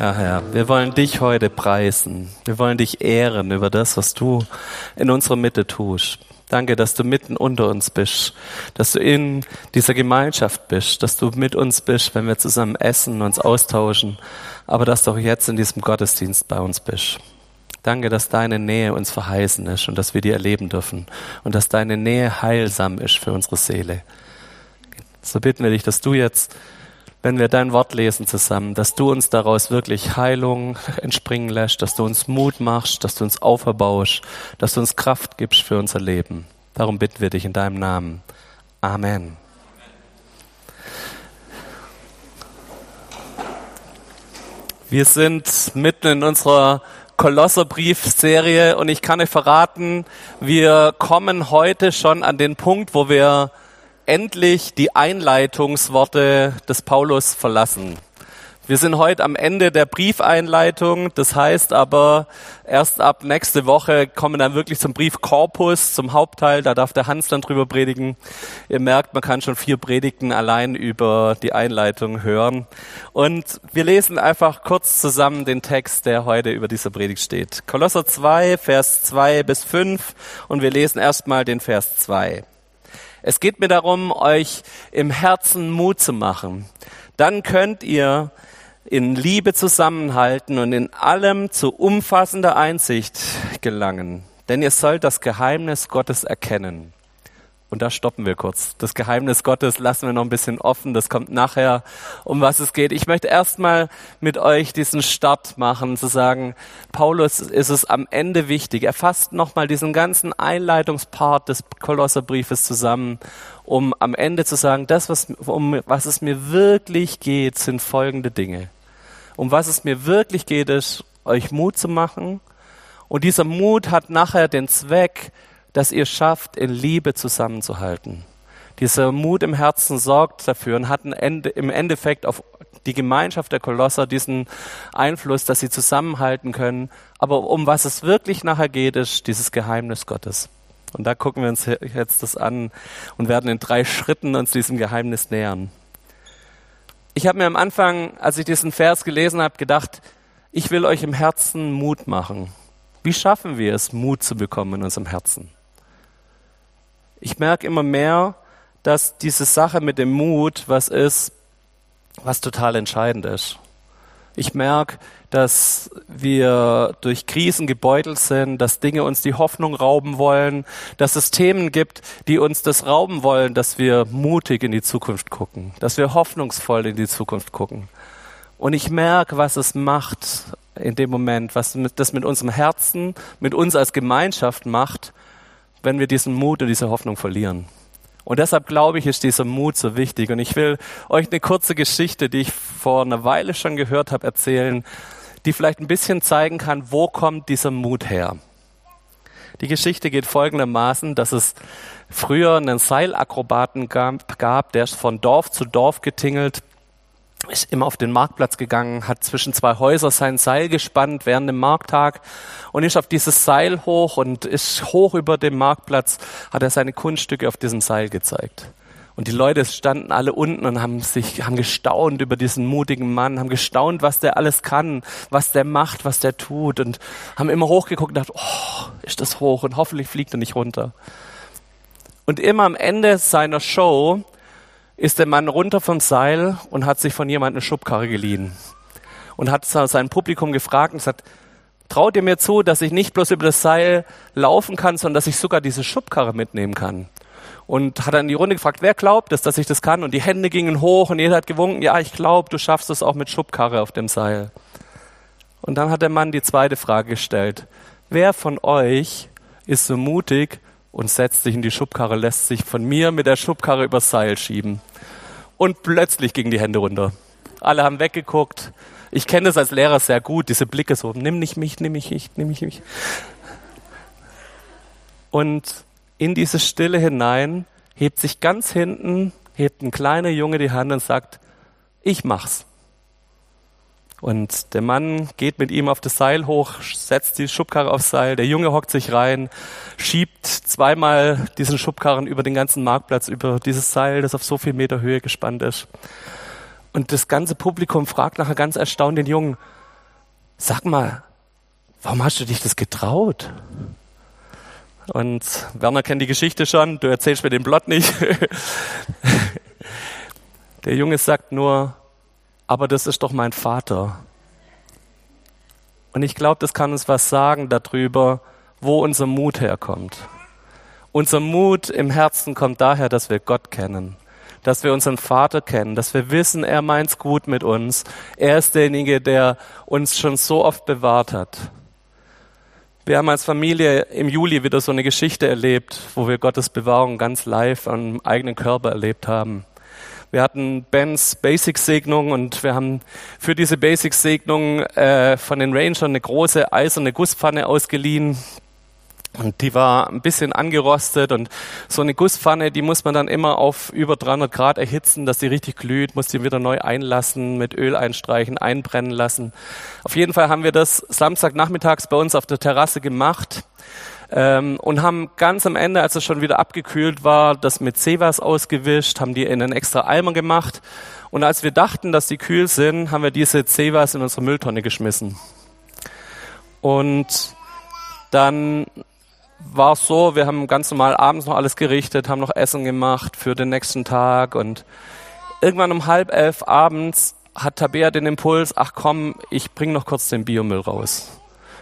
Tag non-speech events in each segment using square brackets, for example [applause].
Ja, Herr, wir wollen dich heute preisen. Wir wollen dich ehren über das, was du in unserer Mitte tust. Danke, dass du mitten unter uns bist, dass du in dieser Gemeinschaft bist, dass du mit uns bist, wenn wir zusammen essen, uns austauschen, aber dass du auch jetzt in diesem Gottesdienst bei uns bist. Danke, dass deine Nähe uns verheißen ist und dass wir die erleben dürfen und dass deine Nähe heilsam ist für unsere Seele. So bitten wir dich, dass du jetzt wenn wir dein Wort lesen zusammen, dass du uns daraus wirklich Heilung [laughs] entspringen lässt, dass du uns Mut machst, dass du uns auferbaust, dass du uns Kraft gibst für unser Leben. Darum bitten wir dich in deinem Namen. Amen. Wir sind mitten in unserer Kolosserbriefserie und ich kann euch verraten, wir kommen heute schon an den Punkt, wo wir endlich die Einleitungsworte des Paulus verlassen. Wir sind heute am Ende der Briefeinleitung. Das heißt aber, erst ab nächste Woche kommen dann wirklich zum Briefkorpus, zum Hauptteil. Da darf der Hans dann drüber predigen. Ihr merkt, man kann schon vier Predigten allein über die Einleitung hören. Und wir lesen einfach kurz zusammen den Text, der heute über dieser Predigt steht. Kolosser 2, Vers 2 bis 5. Und wir lesen erstmal den Vers 2. Es geht mir darum, euch im Herzen Mut zu machen. Dann könnt ihr in Liebe zusammenhalten und in allem zu umfassender Einsicht gelangen. Denn ihr sollt das Geheimnis Gottes erkennen. Und da stoppen wir kurz. Das Geheimnis Gottes lassen wir noch ein bisschen offen. Das kommt nachher, um was es geht. Ich möchte erstmal mit euch diesen Start machen, zu sagen, Paulus ist es am Ende wichtig. Er fasst nochmal diesen ganzen Einleitungspart des Kolosserbriefes zusammen, um am Ende zu sagen, das, was, um was es mir wirklich geht, sind folgende Dinge. Um was es mir wirklich geht, ist, euch Mut zu machen. Und dieser Mut hat nachher den Zweck, dass ihr schafft, in Liebe zusammenzuhalten. Dieser Mut im Herzen sorgt dafür und hat im Endeffekt auf die Gemeinschaft der Kolosser diesen Einfluss, dass sie zusammenhalten können. Aber um was es wirklich nachher geht, ist dieses Geheimnis Gottes. Und da gucken wir uns jetzt das an und werden in drei Schritten uns diesem Geheimnis nähern. Ich habe mir am Anfang, als ich diesen Vers gelesen habe, gedacht, ich will euch im Herzen Mut machen. Wie schaffen wir es, Mut zu bekommen in unserem Herzen? Ich merke immer mehr, dass diese Sache mit dem Mut was ist, was total entscheidend ist. Ich merke, dass wir durch Krisen gebeutelt sind, dass Dinge uns die Hoffnung rauben wollen, dass es Themen gibt, die uns das rauben wollen, dass wir mutig in die Zukunft gucken, dass wir hoffnungsvoll in die Zukunft gucken. Und ich merke, was es macht in dem Moment, was das mit unserem Herzen, mit uns als Gemeinschaft macht, wenn wir diesen Mut und diese Hoffnung verlieren. Und deshalb glaube ich, ist dieser Mut so wichtig. Und ich will euch eine kurze Geschichte, die ich vor einer Weile schon gehört habe, erzählen, die vielleicht ein bisschen zeigen kann, wo kommt dieser Mut her. Die Geschichte geht folgendermaßen, dass es früher einen Seilakrobaten gab, der ist von Dorf zu Dorf getingelt ist immer auf den Marktplatz gegangen, hat zwischen zwei Häuser sein Seil gespannt während dem Markttag und ist auf dieses Seil hoch und ist hoch über dem Marktplatz, hat er seine Kunststücke auf diesem Seil gezeigt. Und die Leute standen alle unten und haben sich, haben gestaunt über diesen mutigen Mann, haben gestaunt, was der alles kann, was der macht, was der tut und haben immer hochgeguckt und gedacht, oh, ist das hoch und hoffentlich fliegt er nicht runter. Und immer am Ende seiner Show ist der Mann runter vom Seil und hat sich von jemandem eine Schubkarre geliehen. Und hat sein Publikum gefragt und gesagt, traut ihr mir zu, dass ich nicht bloß über das Seil laufen kann, sondern dass ich sogar diese Schubkarre mitnehmen kann? Und hat dann die Runde gefragt, wer glaubt es, dass ich das kann? Und die Hände gingen hoch und jeder hat gewunken, ja, ich glaube, du schaffst es auch mit Schubkarre auf dem Seil. Und dann hat der Mann die zweite Frage gestellt. Wer von euch ist so mutig und setzt sich in die Schubkarre, lässt sich von mir mit der Schubkarre übers Seil schieben? und plötzlich gingen die Hände runter. Alle haben weggeguckt. Ich kenne das als Lehrer sehr gut, diese Blicke so, nimm nicht mich, nimm mich nicht, nimm mich nicht. Und in diese Stille hinein hebt sich ganz hinten, hebt ein kleiner Junge die Hand und sagt, ich mach's. Und der Mann geht mit ihm auf das Seil hoch, setzt die Schubkarre aufs Seil, der Junge hockt sich rein, schiebt zweimal diesen Schubkarren über den ganzen Marktplatz, über dieses Seil, das auf so viel Meter Höhe gespannt ist. Und das ganze Publikum fragt nachher ganz erstaunt den Jungen, sag mal, warum hast du dich das getraut? Und Werner kennt die Geschichte schon, du erzählst mir den Plot nicht. [laughs] Der Junge sagt nur, aber das ist doch mein Vater. Und ich glaube, das kann uns was sagen darüber, wo unser Mut herkommt. Unser Mut im Herzen kommt daher, dass wir Gott kennen, dass wir unseren Vater kennen, dass wir wissen, er meint's gut mit uns. Er ist derjenige, der uns schon so oft bewahrt hat. Wir haben als Familie im Juli wieder so eine Geschichte erlebt, wo wir Gottes Bewahrung ganz live am eigenen Körper erlebt haben. Wir hatten Bens Basic-Segnung und wir haben für diese Basic-Segnung äh, von den Rangern eine große eiserne Gusspfanne ausgeliehen. Und die war ein bisschen angerostet und so eine Gusspfanne, die muss man dann immer auf über 300 Grad erhitzen, dass die richtig glüht, muss die wieder neu einlassen, mit Öl einstreichen, einbrennen lassen. Auf jeden Fall haben wir das Samstagnachmittags bei uns auf der Terrasse gemacht ähm, und haben ganz am Ende, als es schon wieder abgekühlt war, das mit Sevas ausgewischt, haben die in einen extra Eimer gemacht und als wir dachten, dass die kühl sind, haben wir diese Sevas in unsere Mülltonne geschmissen. Und dann war es so, wir haben ganz normal abends noch alles gerichtet, haben noch Essen gemacht für den nächsten Tag und irgendwann um halb elf abends hat Tabea den Impuls, ach komm, ich bring noch kurz den Biomüll raus.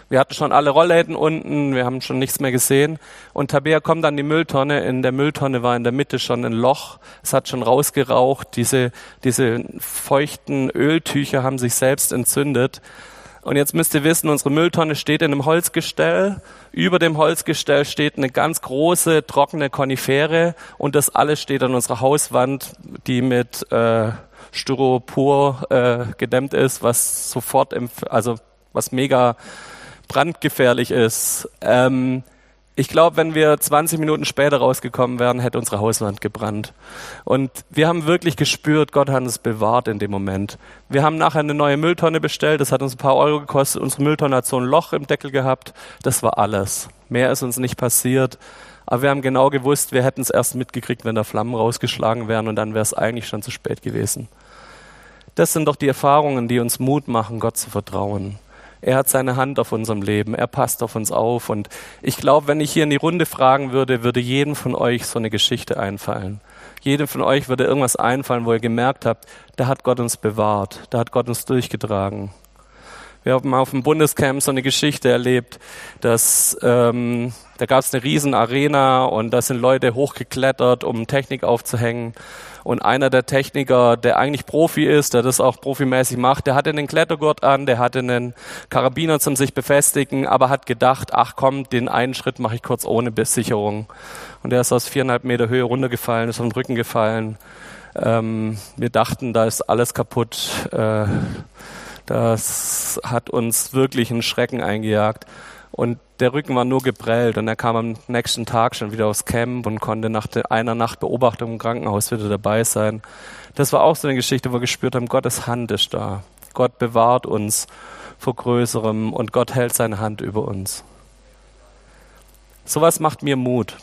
Wir hatten schon alle Rollläden unten, wir haben schon nichts mehr gesehen. Und Tabea kommt an die Mülltonne. In der Mülltonne war in der Mitte schon ein Loch. Es hat schon rausgeraucht. Diese, diese feuchten Öltücher haben sich selbst entzündet. Und jetzt müsst ihr wissen, unsere Mülltonne steht in einem Holzgestell. Über dem Holzgestell steht eine ganz große, trockene Konifere. Und das alles steht an unserer Hauswand, die mit äh, Styropor äh, gedämmt ist, was sofort, also was mega brandgefährlich ist. Ähm, ich glaube, wenn wir 20 Minuten später rausgekommen wären, hätte unsere Hauswand gebrannt. Und wir haben wirklich gespürt, Gott hat uns bewahrt in dem Moment. Wir haben nachher eine neue Mülltonne bestellt, das hat uns ein paar Euro gekostet. Unsere Mülltonne hat so ein Loch im Deckel gehabt. Das war alles. Mehr ist uns nicht passiert. Aber wir haben genau gewusst, wir hätten es erst mitgekriegt, wenn da Flammen rausgeschlagen wären und dann wäre es eigentlich schon zu spät gewesen. Das sind doch die Erfahrungen, die uns Mut machen, Gott zu vertrauen. Er hat seine Hand auf unserem Leben. Er passt auf uns auf. Und ich glaube, wenn ich hier in die Runde fragen würde, würde jedem von euch so eine Geschichte einfallen. Jedem von euch würde irgendwas einfallen, wo ihr gemerkt habt, da hat Gott uns bewahrt. Da hat Gott uns durchgetragen. Wir haben auf dem Bundescamp so eine Geschichte erlebt, dass ähm, da gab es eine riesen Arena und da sind Leute hochgeklettert, um Technik aufzuhängen. Und einer der Techniker, der eigentlich Profi ist, der das auch profimäßig macht, der hatte einen Klettergurt an, der hatte einen Karabiner zum sich befestigen, aber hat gedacht, ach komm, den einen Schritt mache ich kurz ohne Besicherung. Und er ist aus viereinhalb Meter Höhe runtergefallen, ist auf den Rücken gefallen. Ähm, wir dachten, da ist alles kaputt. Äh, das hat uns wirklich einen Schrecken eingejagt. Und der Rücken war nur geprellt und er kam am nächsten Tag schon wieder aufs Camp und konnte nach einer Nacht Beobachtung im Krankenhaus wieder dabei sein. Das war auch so eine Geschichte, wo wir gespürt haben, Gottes Hand ist da. Gott bewahrt uns vor Größerem und Gott hält seine Hand über uns. Sowas macht mir Mut.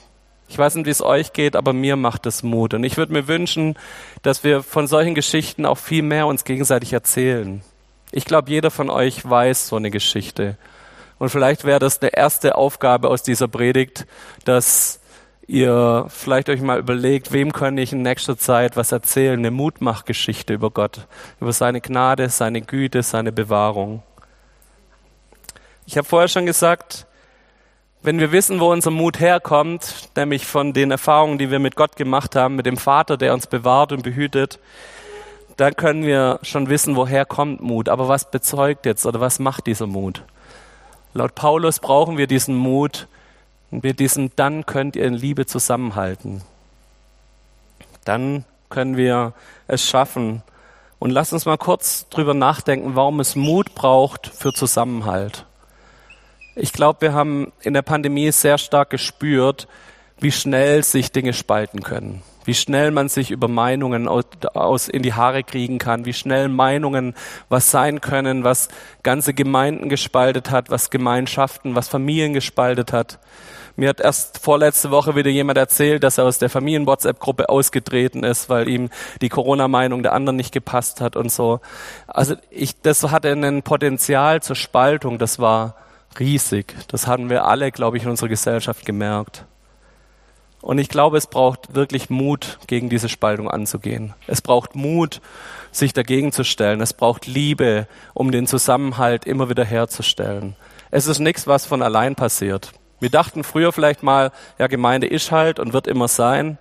Ich weiß nicht, wie es euch geht, aber mir macht es Mut. Und ich würde mir wünschen, dass wir von solchen Geschichten auch viel mehr uns gegenseitig erzählen. Ich glaube, jeder von euch weiß so eine Geschichte. Und vielleicht wäre das eine erste Aufgabe aus dieser Predigt, dass ihr vielleicht euch mal überlegt, wem kann ich in nächster Zeit was erzählen, eine Mutmachgeschichte über Gott, über seine Gnade, seine Güte, seine Bewahrung. Ich habe vorher schon gesagt, wenn wir wissen, wo unser Mut herkommt, nämlich von den Erfahrungen, die wir mit Gott gemacht haben, mit dem Vater, der uns bewahrt und behütet, dann können wir schon wissen, woher kommt Mut. Aber was bezeugt jetzt oder was macht dieser Mut? Laut Paulus brauchen wir diesen Mut und wir diesen, dann könnt ihr in Liebe zusammenhalten. Dann können wir es schaffen. Und lasst uns mal kurz drüber nachdenken, warum es Mut braucht für Zusammenhalt. Ich glaube, wir haben in der Pandemie sehr stark gespürt, wie schnell sich Dinge spalten können wie schnell man sich über Meinungen aus, aus, in die Haare kriegen kann, wie schnell Meinungen was sein können, was ganze Gemeinden gespaltet hat, was Gemeinschaften, was Familien gespaltet hat. Mir hat erst vorletzte Woche wieder jemand erzählt, dass er aus der Familien-WhatsApp-Gruppe ausgetreten ist, weil ihm die Corona-Meinung der anderen nicht gepasst hat und so. Also ich, das hatte ein Potenzial zur Spaltung, das war riesig. Das haben wir alle, glaube ich, in unserer Gesellschaft gemerkt. Und ich glaube, es braucht wirklich Mut, gegen diese Spaltung anzugehen. Es braucht Mut, sich dagegen zu stellen. Es braucht Liebe, um den Zusammenhalt immer wieder herzustellen. Es ist nichts, was von allein passiert. Wir dachten früher vielleicht mal, ja, Gemeinde ist halt und wird immer sein.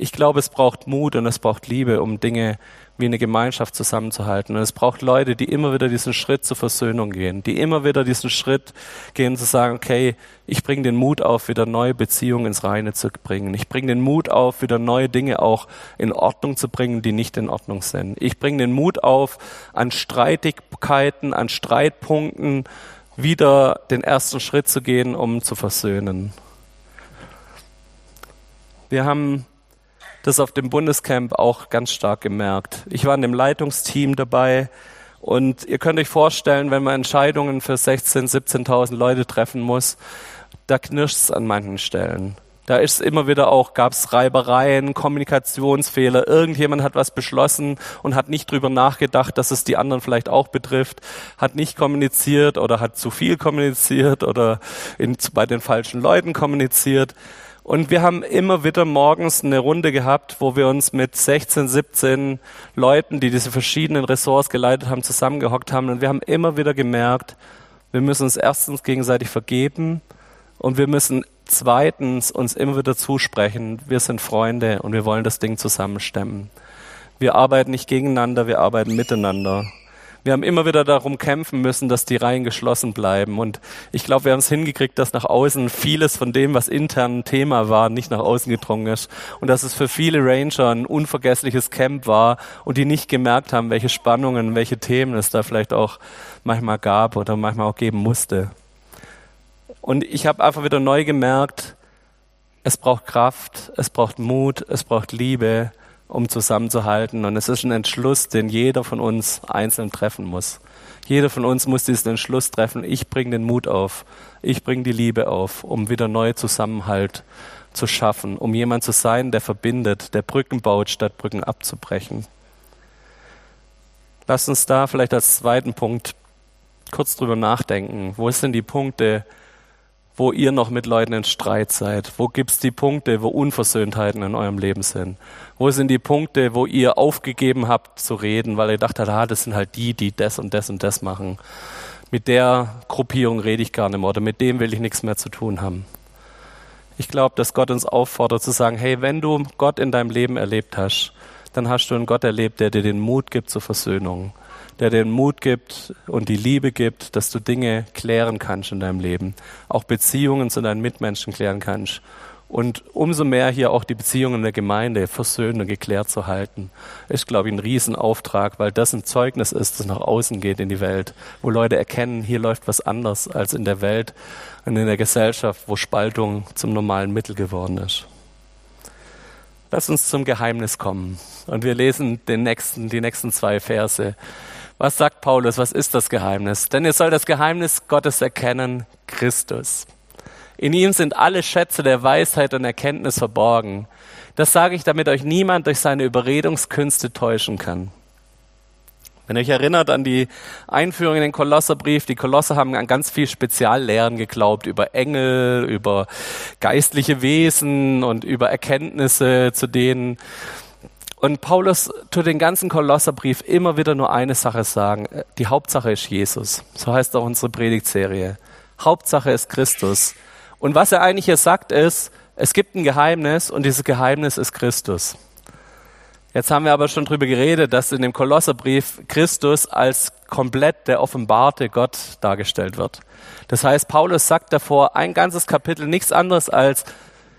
Ich glaube, es braucht Mut und es braucht Liebe, um Dinge wie eine Gemeinschaft zusammenzuhalten. Und es braucht Leute, die immer wieder diesen Schritt zur Versöhnung gehen, die immer wieder diesen Schritt gehen zu sagen, okay, ich bringe den Mut auf, wieder neue Beziehungen ins Reine zu bringen. Ich bringe den Mut auf, wieder neue Dinge auch in Ordnung zu bringen, die nicht in Ordnung sind. Ich bringe den Mut auf, an Streitigkeiten, an Streitpunkten wieder den ersten Schritt zu gehen, um zu versöhnen. Wir haben das auf dem Bundescamp auch ganz stark gemerkt. Ich war in dem Leitungsteam dabei und ihr könnt euch vorstellen, wenn man Entscheidungen für 16.000, 17.000 Leute treffen muss, da knirscht es an manchen Stellen. Da ist immer wieder auch, gab es Reibereien, Kommunikationsfehler. Irgendjemand hat was beschlossen und hat nicht drüber nachgedacht, dass es die anderen vielleicht auch betrifft, hat nicht kommuniziert oder hat zu viel kommuniziert oder in, bei den falschen Leuten kommuniziert. Und wir haben immer wieder morgens eine Runde gehabt, wo wir uns mit 16, 17 Leuten, die diese verschiedenen Ressorts geleitet haben, zusammengehockt haben. Und wir haben immer wieder gemerkt, wir müssen uns erstens gegenseitig vergeben und wir müssen zweitens uns immer wieder zusprechen, wir sind Freunde und wir wollen das Ding zusammenstemmen. Wir arbeiten nicht gegeneinander, wir arbeiten miteinander. Wir haben immer wieder darum kämpfen müssen, dass die Reihen geschlossen bleiben. Und ich glaube, wir haben es hingekriegt, dass nach außen vieles von dem, was intern ein Thema war, nicht nach außen gedrungen ist. Und dass es für viele Ranger ein unvergessliches Camp war und die nicht gemerkt haben, welche Spannungen, welche Themen es da vielleicht auch manchmal gab oder manchmal auch geben musste. Und ich habe einfach wieder neu gemerkt, es braucht Kraft, es braucht Mut, es braucht Liebe, um zusammenzuhalten. Und es ist ein Entschluss, den jeder von uns einzeln treffen muss. Jeder von uns muss diesen Entschluss treffen. Ich bringe den Mut auf. Ich bringe die Liebe auf, um wieder neue Zusammenhalt zu schaffen, um jemand zu sein, der verbindet, der Brücken baut, statt Brücken abzubrechen. Lass uns da vielleicht als zweiten Punkt kurz drüber nachdenken. Wo sind die Punkte, wo ihr noch mit Leuten in Streit seid? Wo gibt's die Punkte, wo Unversöhntheiten in eurem Leben sind? Wo sind die Punkte, wo ihr aufgegeben habt zu reden, weil ihr dachtet, ah, das sind halt die, die das und das und das machen. Mit der Gruppierung rede ich gar nicht mehr oder mit dem will ich nichts mehr zu tun haben. Ich glaube, dass Gott uns auffordert zu sagen, hey, wenn du Gott in deinem Leben erlebt hast, dann hast du einen Gott erlebt, der dir den Mut gibt zur Versöhnung der dir den Mut gibt und die Liebe gibt, dass du Dinge klären kannst in deinem Leben, auch Beziehungen zu deinen Mitmenschen klären kannst und umso mehr hier auch die Beziehungen der Gemeinde versöhnt und geklärt zu halten, ist, glaube ich, ein Riesenauftrag, weil das ein Zeugnis ist, das nach außen geht in die Welt, wo Leute erkennen, hier läuft was anders als in der Welt und in der Gesellschaft, wo Spaltung zum normalen Mittel geworden ist. Lass uns zum Geheimnis kommen. Und wir lesen den nächsten, die nächsten zwei Verse. Was sagt Paulus? Was ist das Geheimnis? Denn ihr sollt das Geheimnis Gottes erkennen, Christus. In ihm sind alle Schätze der Weisheit und Erkenntnis verborgen. Das sage ich, damit euch niemand durch seine Überredungskünste täuschen kann. Wenn ihr euch erinnert an die Einführung in den Kolosserbrief, die Kolosser haben an ganz viel Speziallehren geglaubt über Engel, über geistliche Wesen und über Erkenntnisse, zu denen und Paulus tut den ganzen Kolosserbrief immer wieder nur eine Sache sagen. Die Hauptsache ist Jesus. So heißt auch unsere Predigtserie. Hauptsache ist Christus. Und was er eigentlich hier sagt ist, es gibt ein Geheimnis und dieses Geheimnis ist Christus. Jetzt haben wir aber schon drüber geredet, dass in dem Kolosserbrief Christus als komplett der offenbarte Gott dargestellt wird. Das heißt, Paulus sagt davor ein ganzes Kapitel nichts anderes als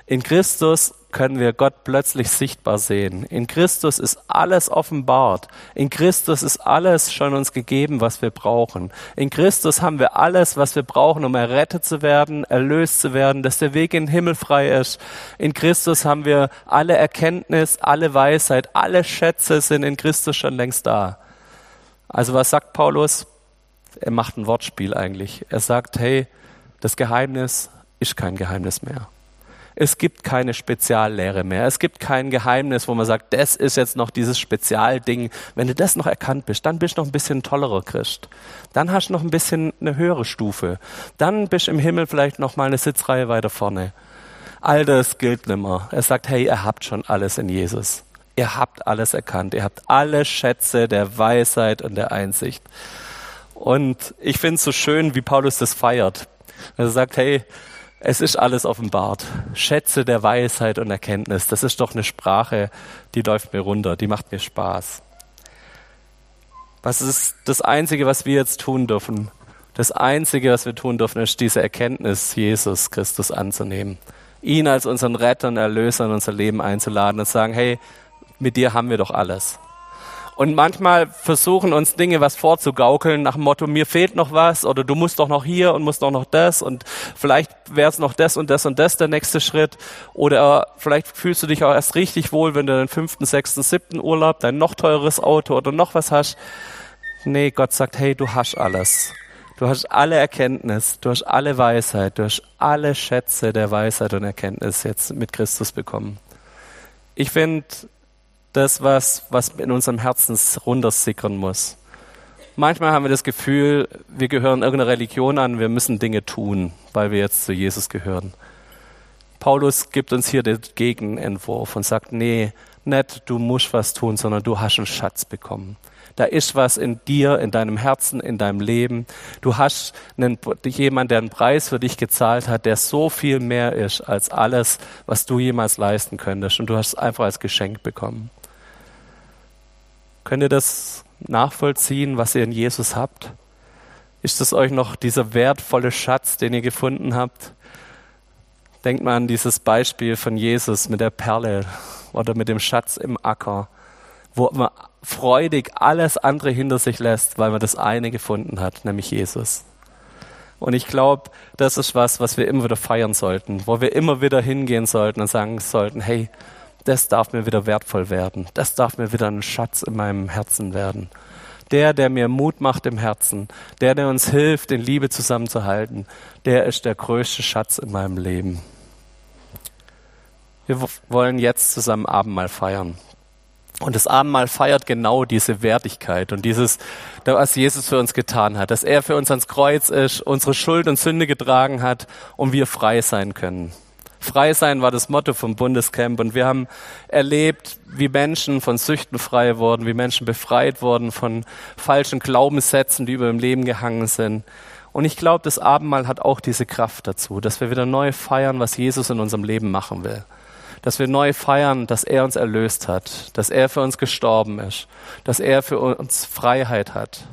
in Christus können wir Gott plötzlich sichtbar sehen. In Christus ist alles offenbart. In Christus ist alles schon uns gegeben, was wir brauchen. In Christus haben wir alles, was wir brauchen, um errettet zu werden, erlöst zu werden, dass der Weg in den Himmel frei ist. In Christus haben wir alle Erkenntnis, alle Weisheit, alle Schätze sind in Christus schon längst da. Also was sagt Paulus? Er macht ein Wortspiel eigentlich. Er sagt, hey, das Geheimnis ist kein Geheimnis mehr. Es gibt keine Speziallehre mehr. Es gibt kein Geheimnis, wo man sagt, das ist jetzt noch dieses Spezialding. Wenn du das noch erkannt bist, dann bist du noch ein bisschen tollerer Christ. Dann hast du noch ein bisschen eine höhere Stufe. Dann bist du im Himmel vielleicht noch mal eine Sitzreihe weiter vorne. All das gilt nimmer. Er sagt, hey, ihr habt schon alles in Jesus. Ihr habt alles erkannt. Ihr habt alle Schätze der Weisheit und der Einsicht. Und ich finde es so schön, wie Paulus das feiert. Er sagt, hey, es ist alles offenbart. Schätze der Weisheit und Erkenntnis. Das ist doch eine Sprache, die läuft mir runter, die macht mir Spaß. Was ist das Einzige, was wir jetzt tun dürfen? Das Einzige, was wir tun dürfen, ist diese Erkenntnis, Jesus Christus anzunehmen. Ihn als unseren Retter und Erlöser in unser Leben einzuladen und sagen, hey, mit dir haben wir doch alles. Und manchmal versuchen uns Dinge was vorzugaukeln nach dem Motto, mir fehlt noch was oder du musst doch noch hier und musst doch noch das und vielleicht wäre es noch das und das und das der nächste Schritt. Oder vielleicht fühlst du dich auch erst richtig wohl, wenn du den fünften, sechsten, siebten Urlaub, dein noch teures Auto oder noch was hast. Nee, Gott sagt, hey, du hast alles. Du hast alle Erkenntnis, du hast alle Weisheit, du hast alle Schätze der Weisheit und Erkenntnis jetzt mit Christus bekommen. Ich finde, das, was, was in unserem Herzen runtersickern muss. Manchmal haben wir das Gefühl, wir gehören irgendeiner Religion an, wir müssen Dinge tun, weil wir jetzt zu Jesus gehören. Paulus gibt uns hier den Gegenentwurf und sagt, nee, nicht du musst was tun, sondern du hast einen Schatz bekommen. Da ist was in dir, in deinem Herzen, in deinem Leben. Du hast einen, jemand, der einen Preis für dich gezahlt hat, der so viel mehr ist als alles, was du jemals leisten könntest. Und du hast es einfach als Geschenk bekommen. Könnt ihr das nachvollziehen, was ihr in Jesus habt? Ist es euch noch dieser wertvolle Schatz, den ihr gefunden habt? Denkt mal an dieses Beispiel von Jesus mit der Perle oder mit dem Schatz im Acker, wo man freudig alles andere hinter sich lässt, weil man das eine gefunden hat, nämlich Jesus. Und ich glaube, das ist was, was wir immer wieder feiern sollten, wo wir immer wieder hingehen sollten und sagen sollten, hey, das darf mir wieder wertvoll werden. Das darf mir wieder ein Schatz in meinem Herzen werden. Der, der mir Mut macht im Herzen, der, der uns hilft, in Liebe zusammenzuhalten, der ist der größte Schatz in meinem Leben. Wir wollen jetzt zusammen Abendmahl feiern. Und das Abendmahl feiert genau diese Wertigkeit und dieses, was Jesus für uns getan hat, dass er für uns ans Kreuz ist, unsere Schuld und Sünde getragen hat und wir frei sein können. Frei sein war das Motto vom Bundescamp und wir haben erlebt, wie Menschen von Süchten frei wurden, wie Menschen befreit wurden von falschen Glaubenssätzen, die über dem Leben gehangen sind. Und ich glaube, das Abendmahl hat auch diese Kraft dazu, dass wir wieder neu feiern, was Jesus in unserem Leben machen will. Dass wir neu feiern, dass er uns erlöst hat, dass er für uns gestorben ist, dass er für uns Freiheit hat.